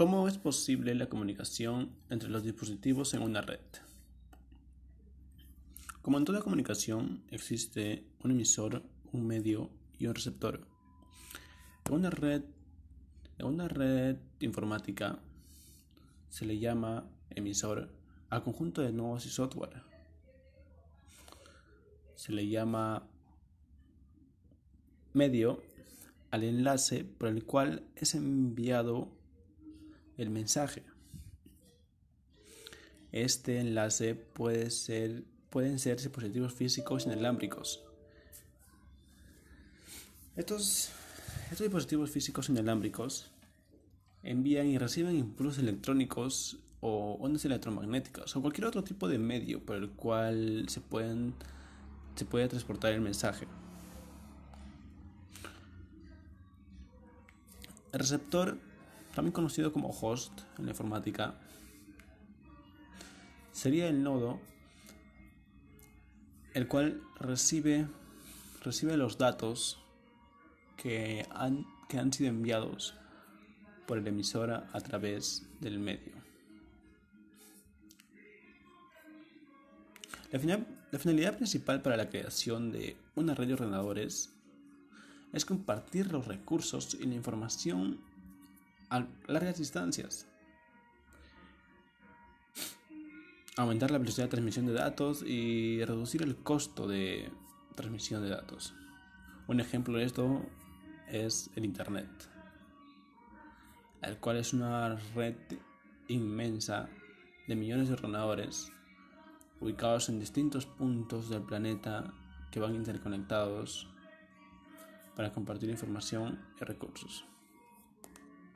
¿Cómo es posible la comunicación entre los dispositivos en una red? Como en toda comunicación, existe un emisor, un medio y un receptor. En una red, en una red informática se le llama emisor al conjunto de nodos y software. Se le llama medio al enlace por el cual es enviado el mensaje. Este enlace puede ser, pueden ser dispositivos físicos inalámbricos. Estos, estos dispositivos físicos inalámbricos envían y reciben impulsos electrónicos o ondas electromagnéticas o cualquier otro tipo de medio por el cual se, pueden, se puede transportar el mensaje. El receptor, también conocido como host en la informática, sería el nodo el cual recibe, recibe los datos que han, que han sido enviados por el emisor a través del medio. La, la finalidad principal para la creación de una red de ordenadores es compartir los recursos y la información a largas distancias. Aumentar la velocidad de transmisión de datos y reducir el costo de transmisión de datos. Un ejemplo de esto es el Internet, el cual es una red inmensa de millones de ordenadores ubicados en distintos puntos del planeta que van interconectados para compartir información y recursos.